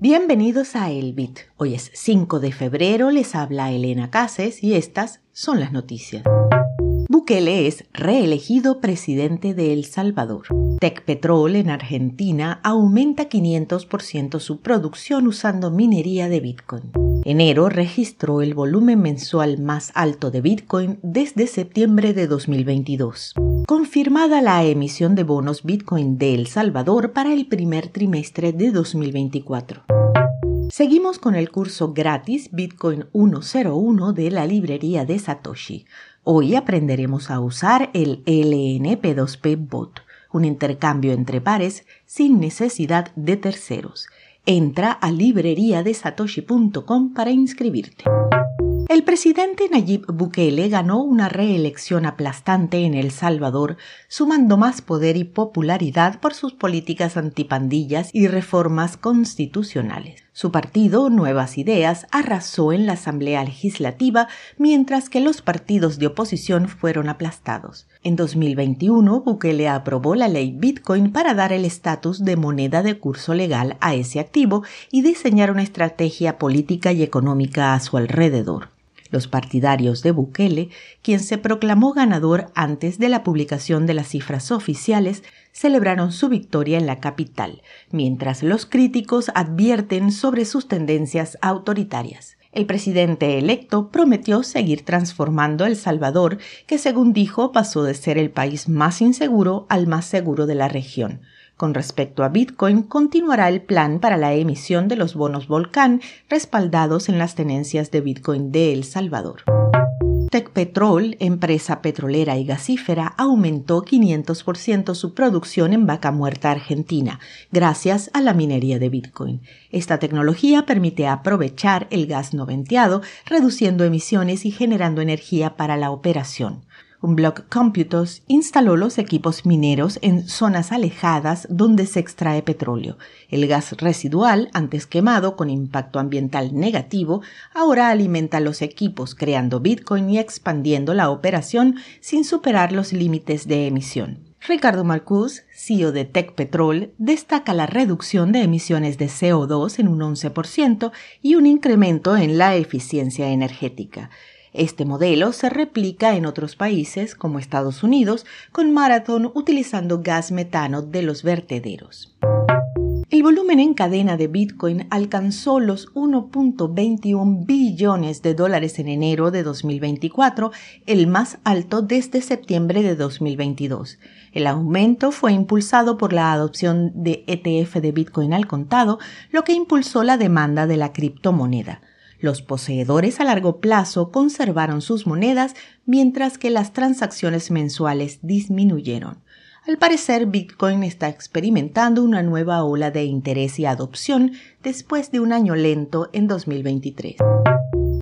Bienvenidos a El Bit. Hoy es 5 de febrero, les habla Elena Cases y estas son las noticias. Bukele es reelegido presidente de El Salvador. Tecpetrol en Argentina aumenta 500% su producción usando minería de Bitcoin. Enero registró el volumen mensual más alto de Bitcoin desde septiembre de 2022. Confirmada la emisión de bonos Bitcoin de El Salvador para el primer trimestre de 2024. Seguimos con el curso gratis Bitcoin 101 de la librería de Satoshi. Hoy aprenderemos a usar el LNP2P Bot, un intercambio entre pares sin necesidad de terceros. Entra a libreriadesatoshi.com para inscribirte. El presidente Nayib Bukele ganó una reelección aplastante en El Salvador, sumando más poder y popularidad por sus políticas antipandillas y reformas constitucionales. Su partido, Nuevas Ideas, arrasó en la Asamblea Legislativa, mientras que los partidos de oposición fueron aplastados. En 2021, Bukele aprobó la ley Bitcoin para dar el estatus de moneda de curso legal a ese activo y diseñar una estrategia política y económica a su alrededor. Los partidarios de Bukele, quien se proclamó ganador antes de la publicación de las cifras oficiales, celebraron su victoria en la capital, mientras los críticos advierten sobre sus tendencias autoritarias. El presidente electo prometió seguir transformando El Salvador, que según dijo pasó de ser el país más inseguro al más seguro de la región. Con respecto a Bitcoin, continuará el plan para la emisión de los bonos Volcán respaldados en las tenencias de Bitcoin de El Salvador. Tecpetrol, empresa petrolera y gasífera, aumentó 500% su producción en Vaca Muerta, Argentina, gracias a la minería de Bitcoin. Esta tecnología permite aprovechar el gas no venteado, reduciendo emisiones y generando energía para la operación un blog Computos instaló los equipos mineros en zonas alejadas donde se extrae petróleo. El gas residual, antes quemado con impacto ambiental negativo, ahora alimenta los equipos creando Bitcoin y expandiendo la operación sin superar los límites de emisión. Ricardo Marcus, CEO de Tech Petrol, destaca la reducción de emisiones de CO2 en un 11% y un incremento en la eficiencia energética. Este modelo se replica en otros países como Estados Unidos con Marathon utilizando gas metano de los vertederos. El volumen en cadena de Bitcoin alcanzó los 1.21 billones de dólares en enero de 2024, el más alto desde septiembre de 2022. El aumento fue impulsado por la adopción de ETF de Bitcoin al contado, lo que impulsó la demanda de la criptomoneda. Los poseedores a largo plazo conservaron sus monedas mientras que las transacciones mensuales disminuyeron. Al parecer, Bitcoin está experimentando una nueva ola de interés y adopción después de un año lento en 2023.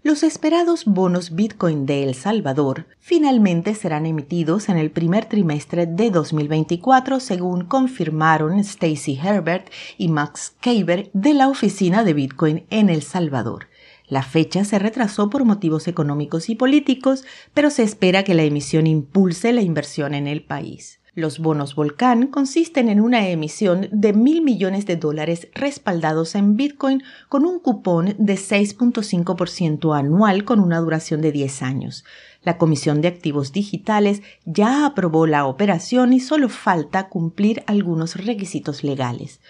Los esperados bonos Bitcoin de El Salvador finalmente serán emitidos en el primer trimestre de 2024, según confirmaron Stacy Herbert y Max Kaber de la oficina de Bitcoin en El Salvador. La fecha se retrasó por motivos económicos y políticos, pero se espera que la emisión impulse la inversión en el país. Los bonos Volcán consisten en una emisión de mil millones de dólares respaldados en Bitcoin con un cupón de 6.5% anual con una duración de 10 años. La Comisión de Activos Digitales ya aprobó la operación y solo falta cumplir algunos requisitos legales.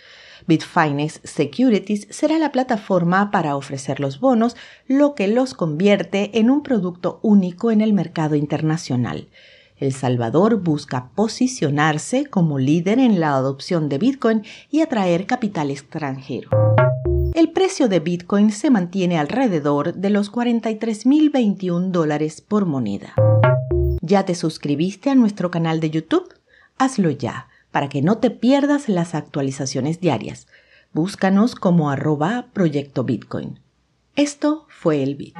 Bitfinex Securities será la plataforma para ofrecer los bonos, lo que los convierte en un producto único en el mercado internacional. El Salvador busca posicionarse como líder en la adopción de Bitcoin y atraer capital extranjero. El precio de Bitcoin se mantiene alrededor de los 43.021 dólares por moneda. ¿Ya te suscribiste a nuestro canal de YouTube? Hazlo ya para que no te pierdas las actualizaciones diarias. Búscanos como arroba Proyecto Bitcoin. Esto fue el Bit.